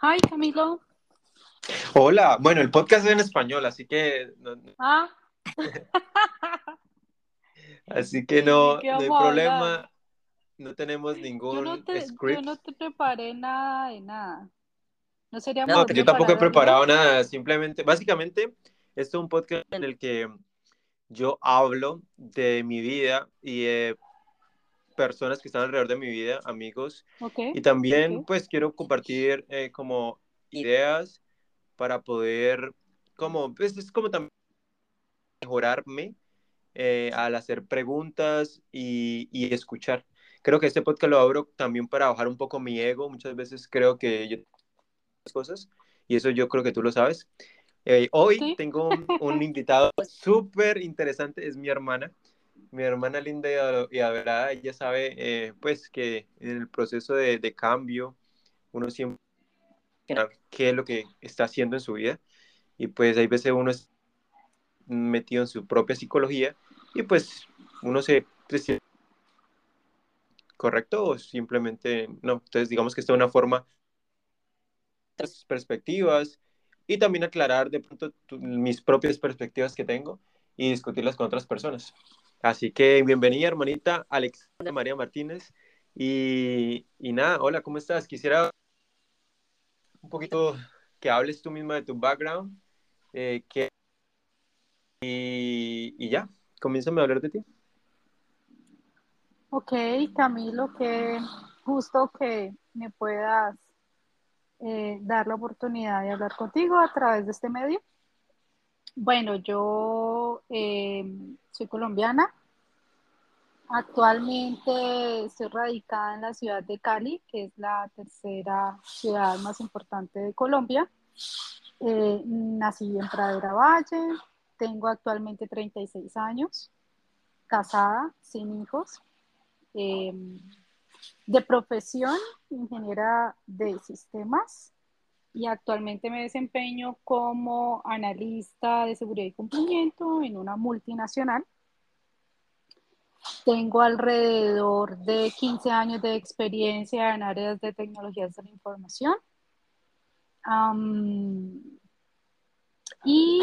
Hi, Camilo. Hola, bueno, el podcast es en español, así que no, Ah, así que ¿y no, no hay problema, no tenemos Yo no ningún te, yo script. no te preparé nada de nada. ¿No sería No, mejor yo tampoco he preparado nada, simplemente, básicamente, esto es un podcast en el que yo hablo de mi vida y de personas que están alrededor de mi vida, amigos, Ok, y también ok. pues quiero compartir eh, como ideas para poder, como, pues es como también mejorarme eh, al hacer preguntas y, y escuchar. Creo que este podcast lo abro también para bajar un poco mi ego. Muchas veces creo que yo cosas y eso yo creo que tú lo sabes. Eh, hoy Sí, tengo un, un invitado súper interesante, es mi hermana, mi hermana linda y ado- y adorada. Ella sabe eh, pues que en el proceso de, de cambio uno siempre qué es lo que está haciendo en su vida y pues hay veces uno es metido en su propia psicología y pues uno se correcto o simplemente no. Entonces digamos que esta es una forma otras perspectivas y también aclarar de pronto tu- mis propias perspectivas que tengo y discutirlas con otras personas. Así que bienvenida, hermanita Alexandra María Martínez. Y, y nada, hola, ¿cómo estás? Quisiera un poquito que hables tú misma de tu background eh, que, y, y ya, comiénzame a hablar de ti. ok, Camilo, qué gusto que me puedas eh, dar la oportunidad de hablar contigo a través de este medio. Bueno, yo eh, soy colombiana. Actualmente estoy radicada en la ciudad de Cali, que es la tercera ciudad más importante de Colombia. Eh, nací en Pradera Valle, tengo actualmente 36 años, casada, sin hijos. Eh, de profesión, ingeniera de sistemas y actualmente me desempeño como analista de seguridad y cumplimiento en una multinacional. Tengo alrededor de 15 años de experiencia en áreas de tecnologías de la información. Y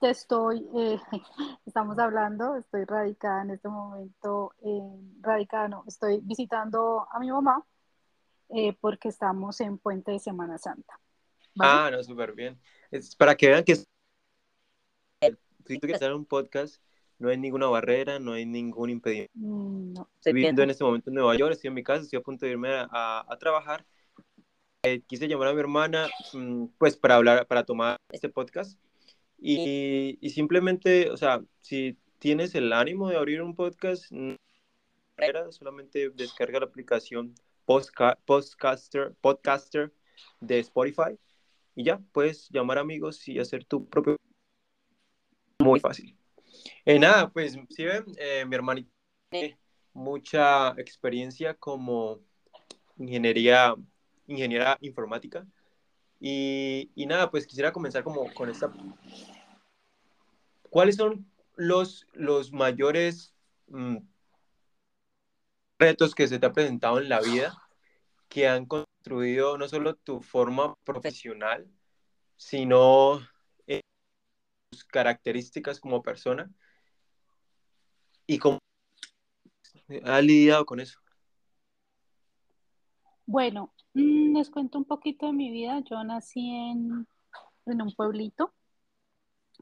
te estoy, eh, estamos hablando, estoy radicada en este momento, eh, radicada no, estoy visitando a mi mamá eh, porque estamos en puente de Semana Santa. ¿Vale? Ah, no, súper bien. Es para que vean que si tú quieres hacer un podcast, no hay ninguna barrera, no hay ningún impedimento. Mm, no. Estoy viviendo en este momento en Nueva York, estoy en mi casa, estoy a punto de irme a, a- a trabajar. Eh, quise llamar a mi hermana, mm, pues, para hablar, para tomar este podcast. Y, y simplemente, o sea, si tienes el ánimo de abrir un podcast, no barrera, solamente descarga la aplicación Postca- Podcaster, Podcaster de Spotify y ya, puedes llamar amigos y hacer tu propio... Muy fácil. Eh, nada, pues, si ven, eh, mi hermanita tiene mucha experiencia como ingeniería, ingeniera informática. Y, y nada, pues quisiera comenzar como con esta. ¿Cuáles son los, los mayores mm, retos que se te ha presentado en la vida que han construido no solo tu forma profesional, sino eh, tus características como persona? ¿Y cómo has lidiado con eso? Bueno, mm, les cuento un poquito de mi vida. Yo nací en, en un pueblito,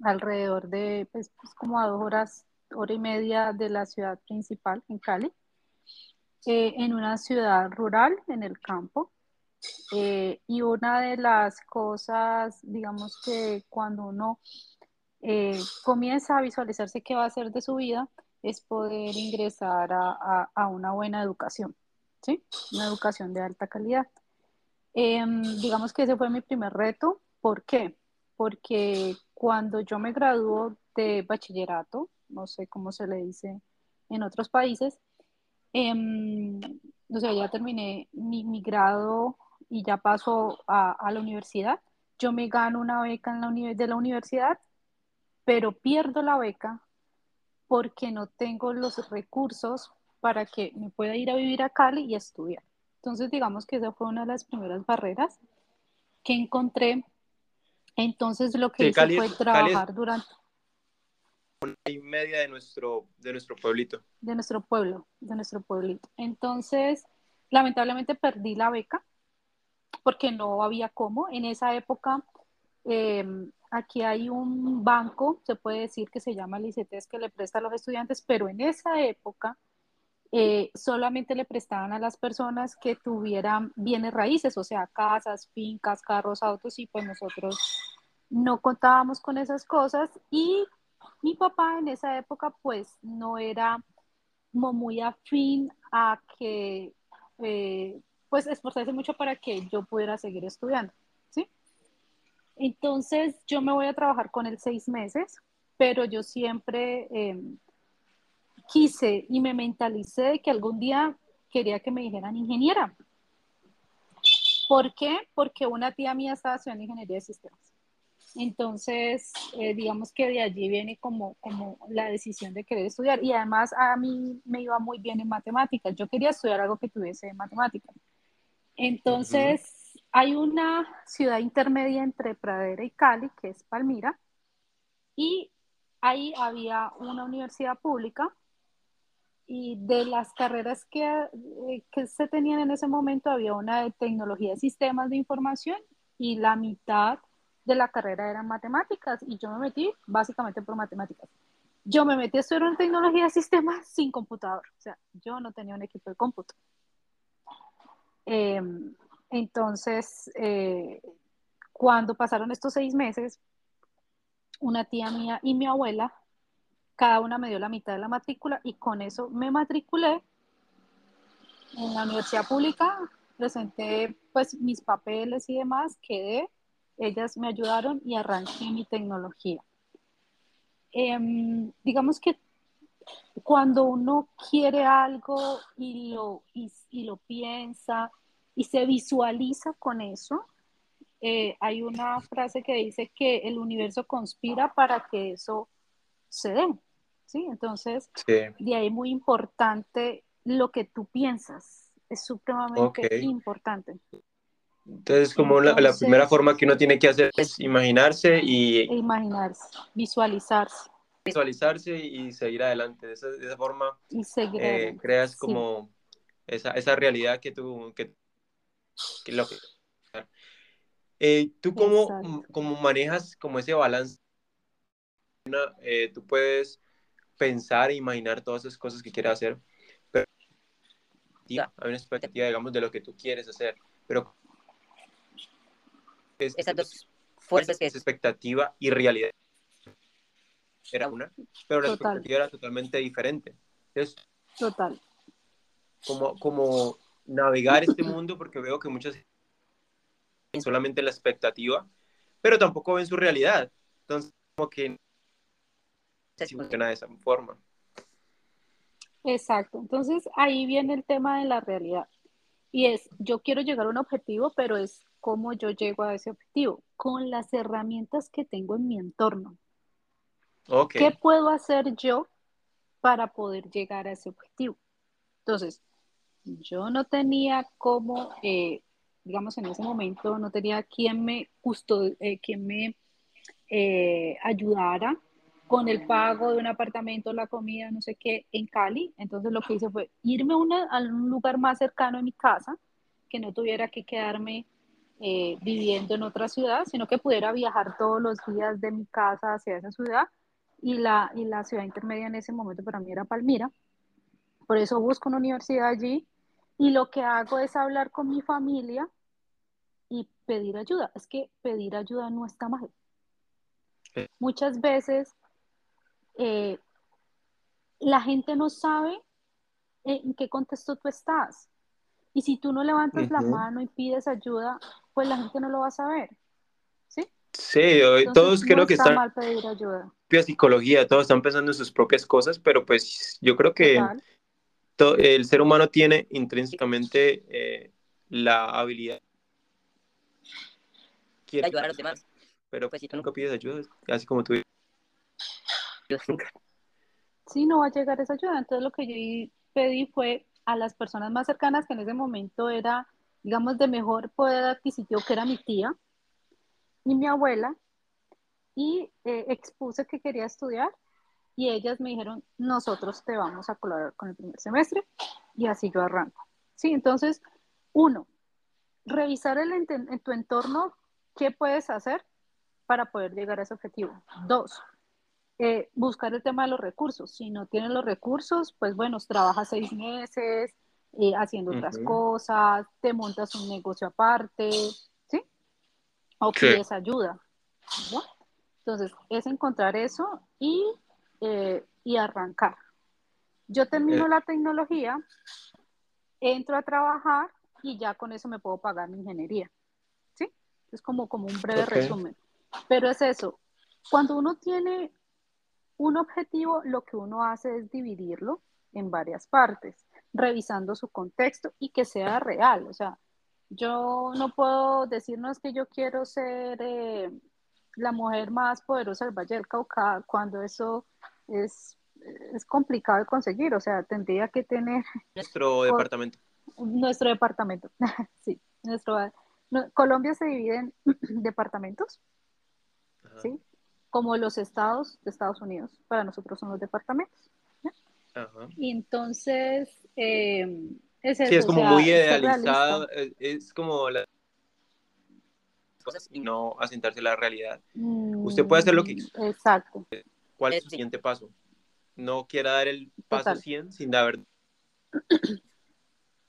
alrededor de, pues, pues, como a dos horas, hora y media de la ciudad principal, en Cali, eh, en una ciudad rural, en el campo. Eh, y una de las cosas, digamos que cuando uno eh, comienza a visualizarse qué va a hacer de su vida, es poder ingresar a, a- a una buena educación, ¿sí? Una educación de alta calidad. Em, digamos que ese fue mi primer reto. ¿Por qué? Porque cuando yo me graduó de bachillerato, no sé cómo se le dice en otros países, em, o sea, ya terminé mi, mi grado y ya paso a, a la universidad. Yo me gano una beca en la uni- de la universidad, pero pierdo la beca porque no tengo los recursos para que me pueda ir a vivir a Cali y estudiar. Entonces, digamos que esa fue una de las primeras barreras. que encontré. Entonces lo que hice fue trabajar durante una y media de nuestro, de nuestro pueblito. De nuestro pueblo, de nuestro pueblito. Entonces, lamentablemente perdí la beca porque no había cómo. En esa época, em, aquí hay un banco, se puede decir que se llama Licetes, que le presta a los estudiantes, pero en esa época eh, solamente le prestaban a las personas que tuvieran bienes raíces, o sea, casas, fincas, carros, autos, y pues nosotros no contábamos con esas cosas y mi papá en esa época pues no era como muy afín a que eh, pues esforzarse mucho para que yo pudiera seguir estudiando, ¿sí? Entonces yo me voy a trabajar con él seis meses, pero yo siempre em, quise y me mentalicé que algún día quería que me dijeran ingeniera. ¿Por qué? Porque una tía mía estaba estudiando ingeniería de sistemas. Entonces, eh, digamos que de allí viene como, como la decisión de querer estudiar. Y además a mí me iba muy bien en matemáticas. Yo quería estudiar algo que tuviese matemáticas. Entonces, hay una ciudad intermedia entre Pradera y Cali, que es Palmira, y ahí había una universidad pública y de las carreras que, eh, que se tenían en ese momento había una de tecnología de sistemas de información y la mitad de la carrera eran matemáticas y yo me metí básicamente por matemáticas. Yo me metí a estudiar en tecnología de sistemas sin computador, o sea, yo no tenía un equipo de cómputo. Em, entonces, eh, cuando pasaron estos seis meses, una tía mía y mi abuela, cada una me dio la mitad de la matrícula y con eso me matriculé en la universidad pública, presenté pues mis papeles y demás, quedé ellas me ayudaron y arranqué mi tecnología. Em, digamos que cuando uno quiere algo y lo, y, lo piensa y se visualiza con eso, eh, hay una frase que dice que el universo conspira para que eso se dé. ¿sí? Entonces, de ahí muy importante lo que tú piensas. Es supremamente importante. Entonces, como la, primera forma que uno tiene que hacer es imaginarse y... Imaginarse, visualizarse. Visualizarse y seguir adelante. De esa, de esa forma y seguir eh, creas como esa, esa, realidad que tú... Que, que lo eh, ¿Tú cómo, cómo, manejas como ese balance? Eh, tú puedes pensar e imaginar todas esas cosas que quieres hacer, pero hay una expectativa, digamos, de lo que tú quieres hacer, pero es, esas dos fuerzas que es expectativa y realidad era una, pero la expectativa era totalmente diferente. Entonces, Total. Como, como navegar este mundo, porque veo que muchas solamente la expectativa, pero tampoco ven su realidad. Entonces, como que se funciona de esa forma. Exacto. Entonces, ahí viene el tema de la realidad. Y es, yo quiero llegar a un objetivo, pero es cómo yo llego a ese objetivo, con las herramientas que tengo en mi entorno. ¿Qué puedo hacer yo para poder llegar a ese objetivo? Entonces, yo no tenía cómo, eh, digamos, en ese momento no tenía quien me, justo, eh, quien me eh, ayudara con el pago de un apartamento, la comida, no sé qué, en Cali. Entonces lo que hice fue irme a un lugar más cercano a mi casa, que no tuviera que quedarme eh, viviendo en otra ciudad, sino que pudiera viajar todos los días de mi casa hacia esa ciudad. Y la, y la ciudad intermedia en ese momento para mí era Palmira. Por eso busco una universidad allí y lo que hago es hablar con mi familia y pedir ayuda. Es que pedir ayuda no está mal. Muchas veces eh, la gente no sabe en qué contexto tú estás. Y si tú no levantas la mano y pides ayuda, pues la gente no lo va a saber. ¿Sí? Sí, todos creo que están... mal pedir ayuda. Psicología, todos están pensando en sus propias cosas, pero pues yo creo que el ser humano tiene intrínsecamente eh, la habilidad. Quiere ayudar a los demás. Pero pues si tú nunca pides ayuda, así como tú. Sí, no va a llegar esa ayuda. Entonces lo que yo pedí fue a las personas más cercanas, que en ese momento era, digamos, de mejor poder adquisitivo, que era mi tía, y mi abuela y eh, expuse que quería estudiar y ellas me dijeron, nosotros te vamos a colaborar con el primer semestre y así yo arranco. Sí, entonces, uno, revisar el, en tu entorno qué puedes hacer para poder llegar a ese objetivo. Dos, eh, buscar el tema de los recursos. Si no tienes los recursos, pues bueno, trabajas seis meses eh, haciendo otras cosas, te montas un negocio aparte, ¿sí? O pides ayuda. Entonces, es encontrar eso y, eh, y arrancar. Yo termino la tecnología, entro a trabajar y ya con eso me puedo pagar mi ingeniería. ¿Sí? Es como, como un breve resumen. Pero es eso. Cuando uno tiene un objetivo, lo que uno hace es dividirlo en varias partes, revisando su contexto y que sea real. O sea, yo no puedo decirnos que yo quiero ser eh, la mujer más poderosa del Valle del Cauca cuando eso es, es complicado de conseguir. O sea, tendría que tener... Nuestro departamento. Nuestro departamento, sí. Nuestro, Colombia se divide en departamentos, ¿sí? Como los estados de Estados Unidos, para nosotros son los departamentos. Y entonces, eh, es Sí, es como muy idealizado, es, como las cosas y no asentarse a la realidad. Usted puede hacer lo que... Mm, exacto. ¿Cuál es su siguiente paso? No quiera dar el paso 100 sin dar...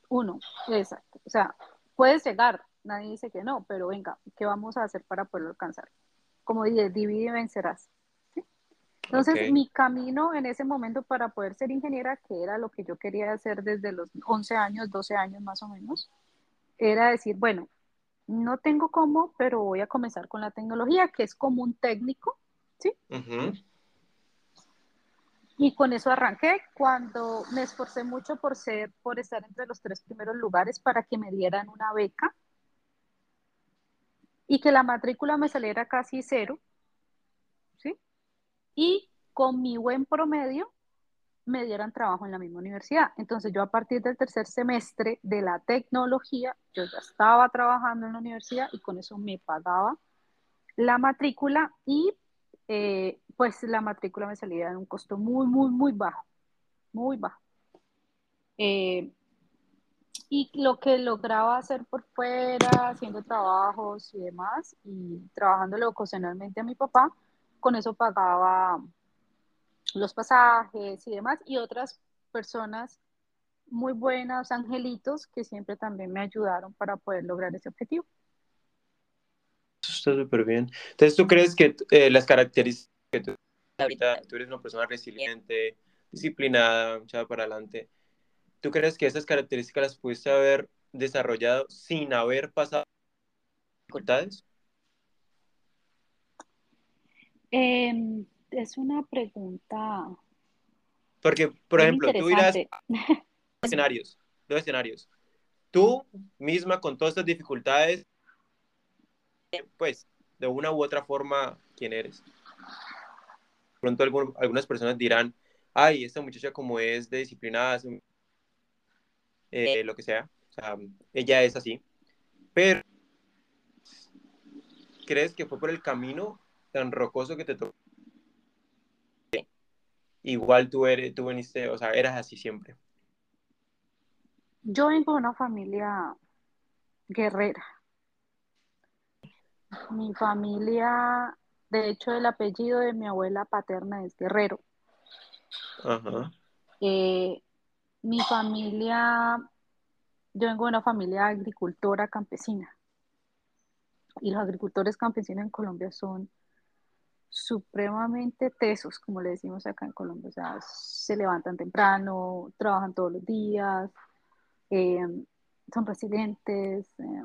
Uno, exacto. O sea, puedes llegar, nadie dice que no, pero venga, ¿qué vamos a hacer para poderlo alcanzar? Como dije, divide y vencerás. Entonces, mi camino en ese momento para poder ser ingeniera, que era lo que yo quería hacer desde los 11 años, 12 años más o menos, era decir, bueno, no tengo cómo, pero voy a comenzar con la tecnología, que es como un técnico, ¿sí? Y con eso arranqué cuando me esforcé mucho por ser, por estar entre los tres primeros lugares para que me dieran una beca y que la matrícula me saliera casi cero, ¿sí? Y con mi buen promedio me dieran trabajo en la misma universidad. Entonces yo a partir del tercer semestre de la tecnología, yo ya estaba trabajando en la universidad y con eso me pagaba la matrícula y eh, pues la matrícula me salía en un costo muy, muy, muy bajo, muy bajo. Eh, y lo que lograba hacer por fuera, haciendo trabajos y demás, y trabajándole ocasionalmente a mi papá, con eso pagaba los pasajes y demás, y otras personas muy buenas, angelitos, que siempre también me ayudaron para poder lograr ese objetivo. Eso está súper bien. Entonces, ¿tú crees que eh, las características que tú ahorita, tú eres una persona resiliente, disciplinada, echada para adelante, ¿Tú crees que esas características las pudiste haber desarrollado sin haber pasado dificultades? Em, es una pregunta. Porque, por ejemplo, tú irás dos escenarios, dos escenarios. Tú misma con todas estas dificultades, pues, de una u otra forma, ¿quién eres? pronto algunas personas dirán, ay, esta muchacha como es de disciplinada, es eh, lo que sea. O sea, ella es así. Pero, ¿crees que fue por el camino tan rocoso que te tocó? Igual tú, eres, tú veniste, o sea, eras así siempre. Yo vengo de una familia guerrera. Mi familia, de hecho, el apellido de mi abuela paterna es Guerrero. Ajá. Eh, mi familia, yo vengo de una familia agricultora campesina. Y los agricultores campesinos en Colombia son supremamente tesos, como le decimos acá en Colombia. O sea, se levantan temprano, trabajan todos los días, eh, son resilientes. Eh.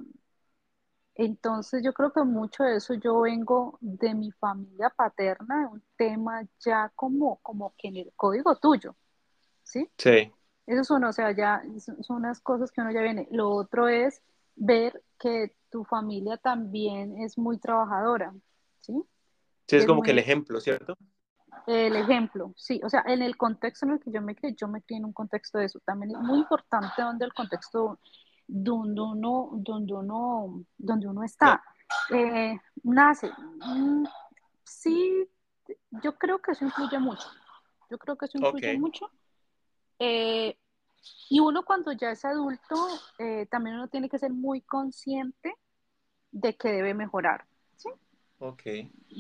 Entonces yo creo que mucho de eso yo vengo de mi familia paterna, un tema ya como, como que en el código tuyo, ¿sí? Sí. Eso es uno, o sea, ya son unas cosas que uno ya viene. Lo otro es ver que tu familia también es muy trabajadora, ¿sí? Sí, es, como que el ejemplo, ¿cierto? El ejemplo, sí. O sea, en el contexto en el que yo me crié, yo me crié en un contexto de eso. También es muy importante donde el contexto donde uno, donde uno, donde uno está. Eh, nace. Mm, sí, yo creo que eso influye mucho. Yo creo que eso influye mucho. Eh, y uno cuando ya es adulto, eh, también uno tiene que ser muy consciente de que debe mejorar. ¿sí? ok.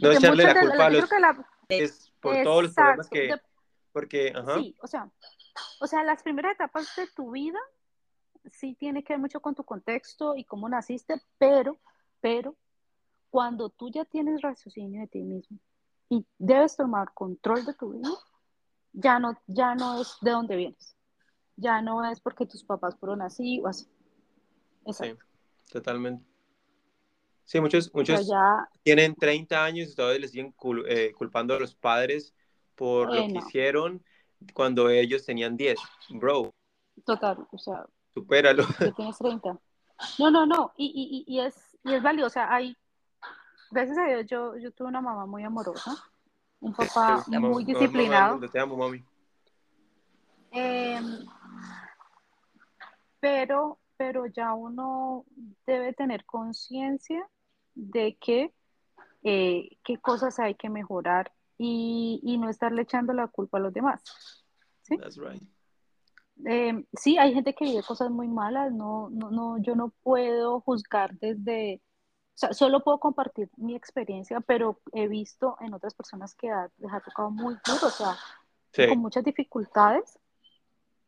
No echarle la de culpa las, a los que la, es por todos los problemas exacto, que, de- porque, ajá, sí, o sea, o sea, las primeras etapas de tu vida sí tiene que ver mucho con tu contexto y cómo naciste, pero, pero, cuando tú ya tienes raciocinio de ti mismo y debes tomar control de tu vida, ya no, ya no es de dónde vienes, ya no es porque tus papás fueron así o así. sí, Exacto. totalmente. Sí, muchos, muchos ya, tienen 30 años y todavía les siguen cul- eh, culpando a los padres por lo eh, que no, hicieron cuando ellos tenían 10. Bro, total, o sea, supéralo. tienes 30. No, no, no, y, y, y, es, y es válido, o sea, hay, gracias a Dios, yo, yo tuve una mamá muy amorosa, un papá muy disciplinado, mundo, te amo, mami. eh, pero, pero ya uno debe tener conciencia de que eh, qué cosas hay que mejorar y, y, no estarle echando la culpa a los demás. ¿sí? That's right. Eh, sí, hay gente que vive cosas muy malas, no, no, no, yo no puedo juzgar desde, o sea, solo puedo compartir mi experiencia, pero he visto en otras personas que ha, les ha tocado muy duro, o sea, Sí, con muchas dificultades,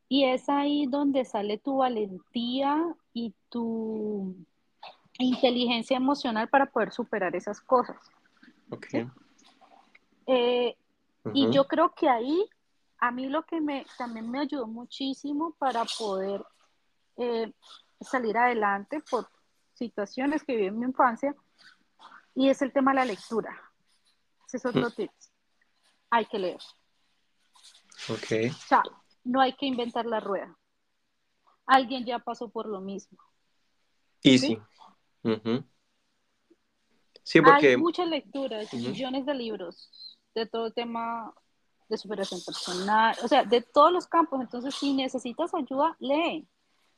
y es ahí donde sale tu valentía y tu inteligencia emocional para poder superar esas cosas. ok. ¿sí? Eh, y yo creo que ahí a mí lo que me también me ayudó muchísimo para poder eh, salir adelante situaciones que viví en mi infancia y es el tema de la lectura. Ese es otro tip. Hay que leer. Ok. O sea, no hay que inventar la rueda. Alguien ya pasó por lo mismo. Easy. ¿sí? Sí, Hay porque muchas lecturas, Ujú. millones de libros de todo tema de superación personal, o sea, de todos los campos. Entonces, si necesitas ayuda, lee.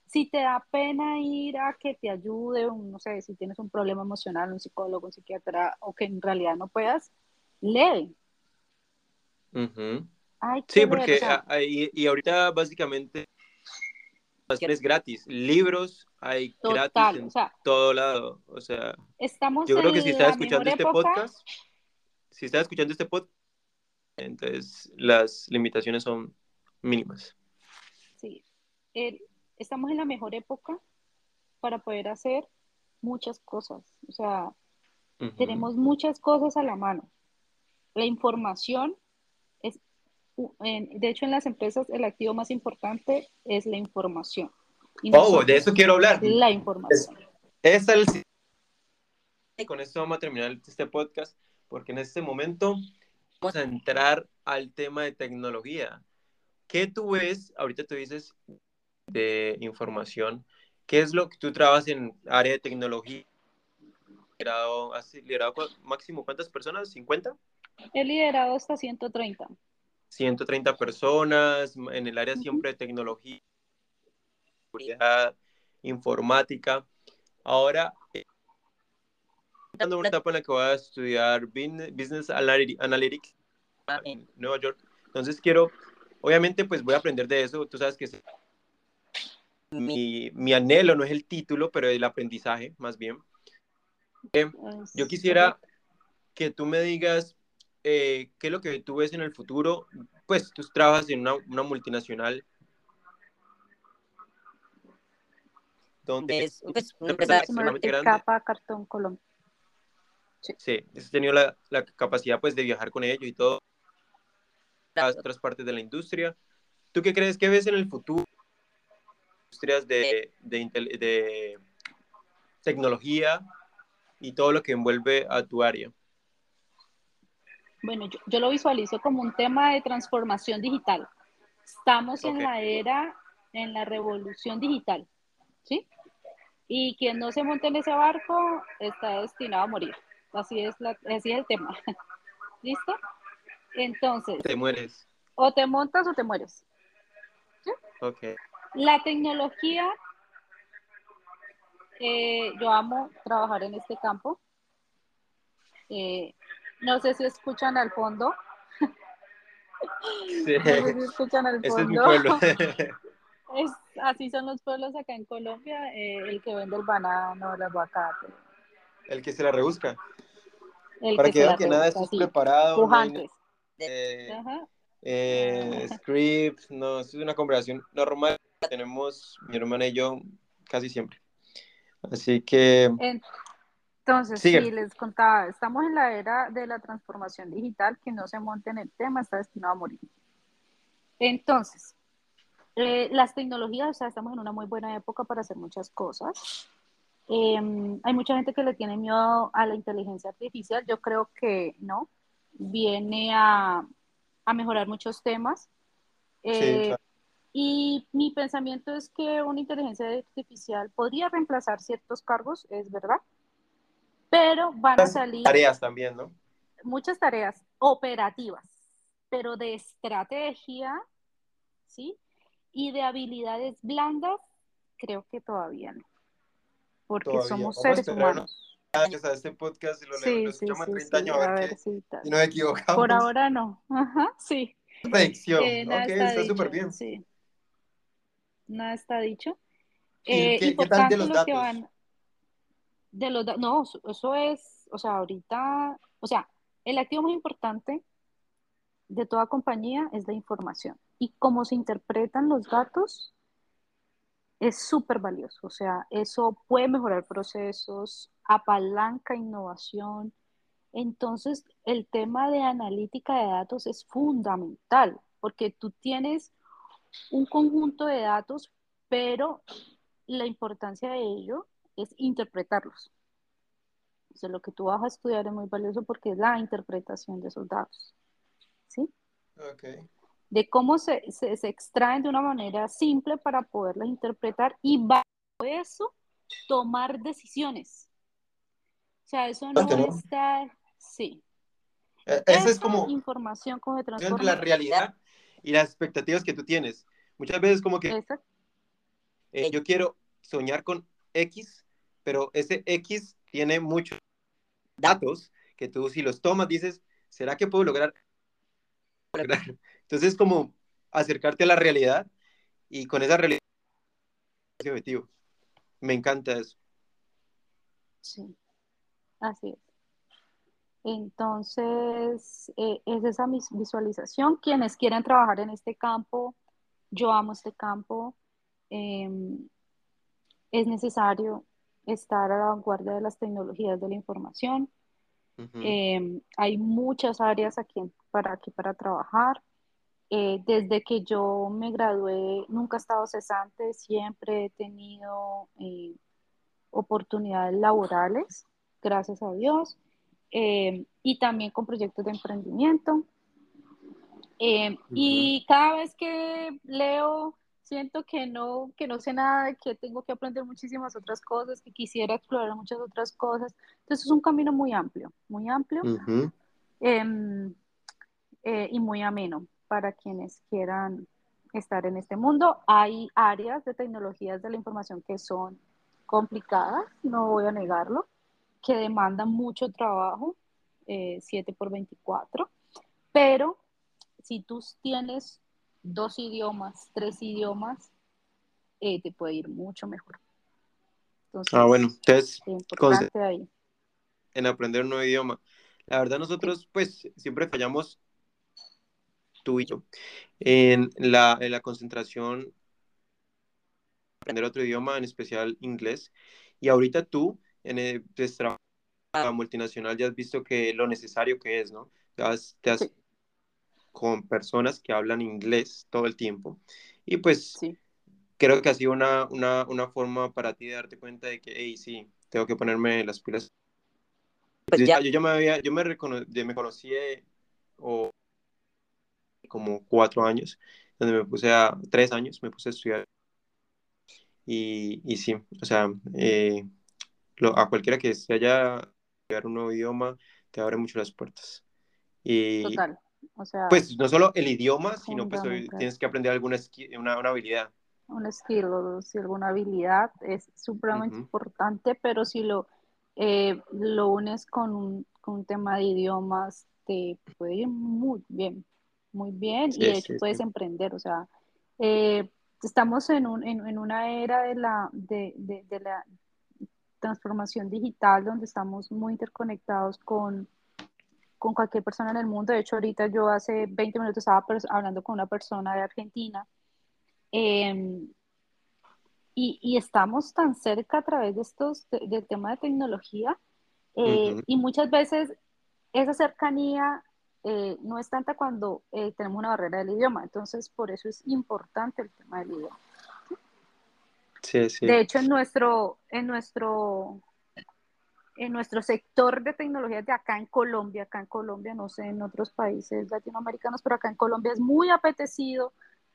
Si te da pena ir a que te ayude, no sé, si tienes un problema emocional, un psicólogo, un psiquiatra, o que en realidad no puedas, lee. Sí, porque ah, y, y ahorita básicamente es gratis. Libros hay gratis o en sea, todo lado. O sea, estamos yo creo que si estás escuchando este época, podcast, si estás escuchando este podcast, entonces las limitaciones son mínimas. sí, el- estamos en la mejor época para poder hacer muchas cosas, o sea, tenemos muchas cosas a la mano. La información es, de hecho, en las empresas el activo más importante es la información. Y Oh, de eso quiero hablar. la Es, información. es el... Y con esto vamos a terminar este podcast, porque en este momento vamos a entrar al tema de tecnología. ¿Qué tú ves? Ahorita tú dices de información. ¿Qué es lo que tú trabajas en área de tecnología? Liderado, ¿Has liderado máximo cuántas personas? ¿50? He liderado hasta 130. 130 personas en el área siempre de tecnología, seguridad, informática. Ahora, eh, en una etapa en la que voy a estudiar Business Analy- Analytics en Nueva York. Entonces quiero, obviamente, pues voy a aprender de eso. Tú sabes que es- mi, mi anhelo no es el título, pero el aprendizaje, más bien. Es Yo quisiera que tú me digas eh, qué es lo que tú ves en el futuro. Pues tú trabajas en una, una multinacional donde es pues, una empresa extremadamente grande. Capa Cartón Colombia. Sí. Sí, has tenido la, la capacidad pues de viajar con ellos y todo a otras partes de la industria. ¿Tú qué crees que ves en el futuro? Industrias de, de, intel- de tecnología y todo lo que envuelve a tu área. Bueno, yo, yo lo visualizo como un tema de transformación digital. Estamos en la era, en la revolución digital, ¿sí? Y quien no se monte en ese barco está destinado a morir. Así es, la, así es el tema. ¿Listo? Entonces, Te mueres. o te montas o te mueres. Ok. La tecnología, eh, yo amo trabajar en este campo. Eh, no sé si escuchan al fondo. Sí. No sé si escuchan al fondo. Es mi pueblo. Es, así son los pueblos acá en Colombia, eh, el que vende el banano, el aguacate. El que se la rebusca. Para que, vean que nada esto es preparado. Eh, eh, script, no, es una conversación normal tenemos mi hermana y yo casi siempre. Así que... Entonces, sí, les contaba, estamos en la era de la transformación digital, que no se monte en el tema, está destinado a morir. Entonces, eh, las tecnologías, o sea, estamos en una muy buena época para hacer muchas cosas. Em, hay mucha gente que le tiene miedo a la inteligencia artificial. Yo creo que no. Viene a, a mejorar muchos temas. Eh, y mi pensamiento es que una inteligencia artificial podría reemplazar ciertos cargos, es verdad, pero van a salir... Tareas también, ¿no? Muchas tareas operativas, pero de estrategia, ¿sí? Y de habilidades blandas, creo que todavía no. Porque somos seres humanos. A este podcast y lo, sí, escuchamos sí, 30 años a ver, nos equivocamos. Por ahora no. Ajá, sí. Predicción. Eh, ok, está súper bien. Sí. Nada está dicho. Eh, ¿Qué, ¿qué tal de los datos? Van, de los no, eso es, o sea, ahorita, o sea, el activo más importante de toda compañía es la información y cómo se interpretan los datos es súper valioso. O sea, eso puede mejorar procesos, apalanca innovación. Entonces, el tema de analítica de datos es fundamental porque tú tienes un conjunto de datos, pero la importancia de ello es interpretarlos. O sea, lo que tú vas a estudiar es muy valioso porque es la interpretación de esos datos. ¿Sí? Okay de cómo se, se, extraen de una manera simple para poderlas interpretar y bajo eso tomar decisiones. O sea, eso no, está, sí. E, Esa es como información como se transforma. La realidad y las expectativas que tú tienes. Muchas veces como que eh, yo quiero soñar con X, pero ese X tiene muchos datos que tú si los tomas dices, ¿será que puedo lograr? Entonces, como acercarte a la realidad y con esa realidad objetivo. Me encanta eso. Sí, así es. Entonces, eh, es esa visualización. Quienes quieran trabajar en este campo, yo amo este campo. Em, es necesario estar a la vanguardia de las tecnologías de la información. Em, hay muchas áreas aquí para, aquí para trabajar. Eh, desde que yo me gradué, nunca he estado cesante, siempre he tenido eh, oportunidades laborales, gracias a Dios, eh, y también con proyectos de emprendimiento. Y cada vez que leo, siento que no, que no sé nada, que tengo que aprender muchísimas otras cosas, que quisiera explorar muchas otras cosas. Entonces es un camino muy amplio, muy amplio em, y muy ameno para quienes quieran estar en este mundo. Hay áreas de tecnologías de la información que son complicadas, no voy a negarlo, que demandan mucho trabajo, 7 eh, por 24, pero si tú tienes dos idiomas, tres idiomas, eh, te puede ir mucho mejor. Entonces, ah, bueno, entonces, ahí. en aprender un nuevo idioma. La verdad, nosotros, pues, siempre fallamos tú y yo, en la, en la concentración, aprender otro idioma, en especial inglés. Y ahorita tú, en el pues, trabajo multinacional, ya has visto que lo necesario que es, ¿no? Te has, con personas que hablan inglés todo el tiempo. Y pues creo que ha sido una, una, una, forma para ti de darte cuenta de que, hey, sí, tengo que ponerme las pilas. Pues yo, ya me había, yo me, me conocí o como cuatro años, donde me puse a, tres años, me puse a estudiar. Y, y sí, o sea, eh, a cualquiera que se haya estudiar un nuevo idioma, te abre mucho las puertas. Y, Total. O sea, pues no solo el idioma, sino pues tienes que aprender alguna una, una habilidad. Un skill o si alguna habilidad es supremamente importante, pero si lo, eh, lo unes con, con un tema de idiomas te puede ir muy bien, muy bien y de hecho puedes emprender, o sea, eh, estamos en, un, en, en, una era de la, de, de, de la transformación digital donde estamos muy interconectados con, con cualquier persona en el mundo. De hecho, ahorita yo hace 20 minutos estaba hablando con una persona de Argentina eh, y, y, estamos tan cerca a través de estos, de, del tema de tecnología eh, uh -huh. y muchas veces esa cercanía eh, no es tanta cuando eh, tenemos una barrera del idioma. Entonces, por eso es importante el tema del idioma. Sí, sí. De hecho, en nuestro, en nuestro, en nuestro sector de tecnologías de acá en Colombia, acá en Colombia, no sé, en otros países latinoamericanos, pero acá en Colombia es muy apetecido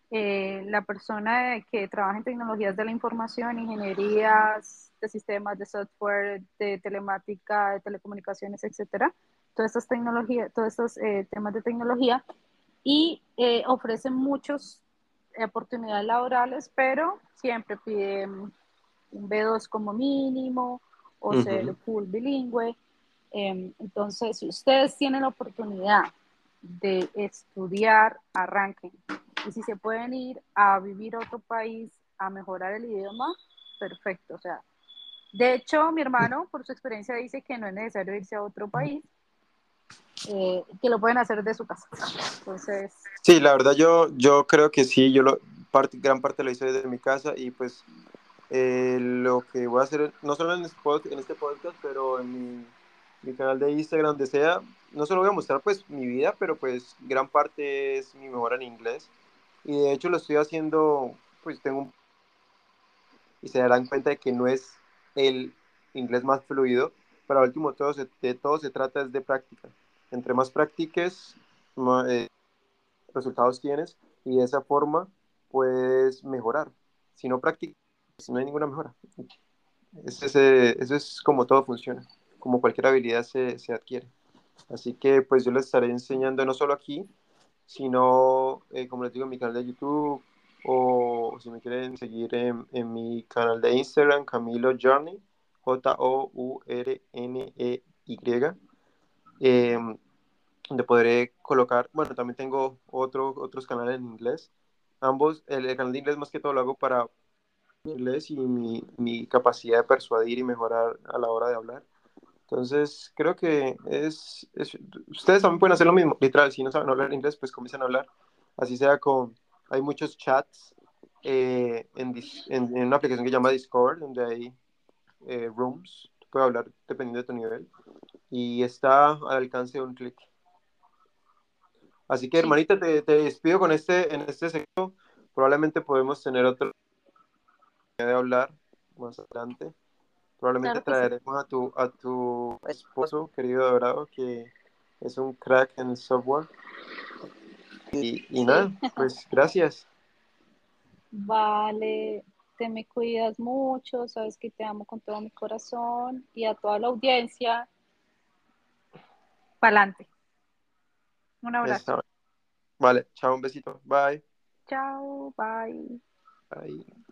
eh, la persona que trabaja en tecnologías de la información, ingenierías de sistemas, de software, de telemática, de telecomunicaciones, etcétera. Todas estas tecnologías, todos estos eh, temas de tecnología y eh, ofrecen muchas oportunidades laborales, pero siempre piden un B2 como mínimo o uh -huh. ser full bilingüe. Eh, entonces, si ustedes tienen la oportunidad de estudiar, arranquen. Y si se pueden ir a vivir a otro país a mejorar el idioma, perfecto. O sea, de hecho, mi hermano, por su experiencia, dice que no es necesario irse a otro país, eh, que lo pueden hacer de su casa. Entonces. Sí, la verdad yo, yo creo que sí, yo lo, parte, gran parte lo hice desde mi casa y pues eh, lo que voy a hacer, no solo en este, este podcast pero en mi, canal de Instagram, donde sea, no solo voy a mostrar pues mi vida, pero pues gran parte es mi mejora en inglés. Y de hecho lo estoy haciendo, pues tengo un... Y se darán cuenta de que no es el inglés más fluido, pero último todo se, de todo se trata es de práctica. Entre más practiques, más, eh, resultados tienes y de esa forma puedes mejorar. Si no practicas, no hay ninguna mejora. Eso es, eso es como todo funciona, como cualquier habilidad se, se, adquiere. Así que pues yo les estaré enseñando no solo aquí, sino eh, como les digo en mi canal de YouTube o si me quieren seguir en, en mi canal de Instagram, Camilo Journey, J-O-U-R-N-E-Y, eh, donde podré colocar, bueno, también tengo otro, otros canales en inglés. Ambos, el, el canal de inglés más que todo lo hago para inglés y mi, mi, capacidad de persuadir y mejorar a la hora de hablar. Entonces, creo que es, es, Ustedes también pueden hacer lo mismo, literal. Si no saben hablar inglés, pues comiencen a hablar. Así sea con. Hay muchos chats eh, en, en, en, una aplicación que se llama Discord, donde hay eh, rooms. Tú puedes hablar dependiendo de tu nivel. Y está al alcance de un clic. Así que, hermanita, te, te, despido con este, en este sector. Probablemente podemos tener otro de hablar más adelante. Probablemente claro traeremos sí. a, tu, a tu esposo, querido Dorado, que es un crack en el software. Y, nada, pues gracias. Vale, te me cuidas mucho, sabes que te amo con todo mi corazón y a toda la audiencia, pa'lante. Un abrazo. Vale, chao, un besito. Bye. Chao, bye. Bye.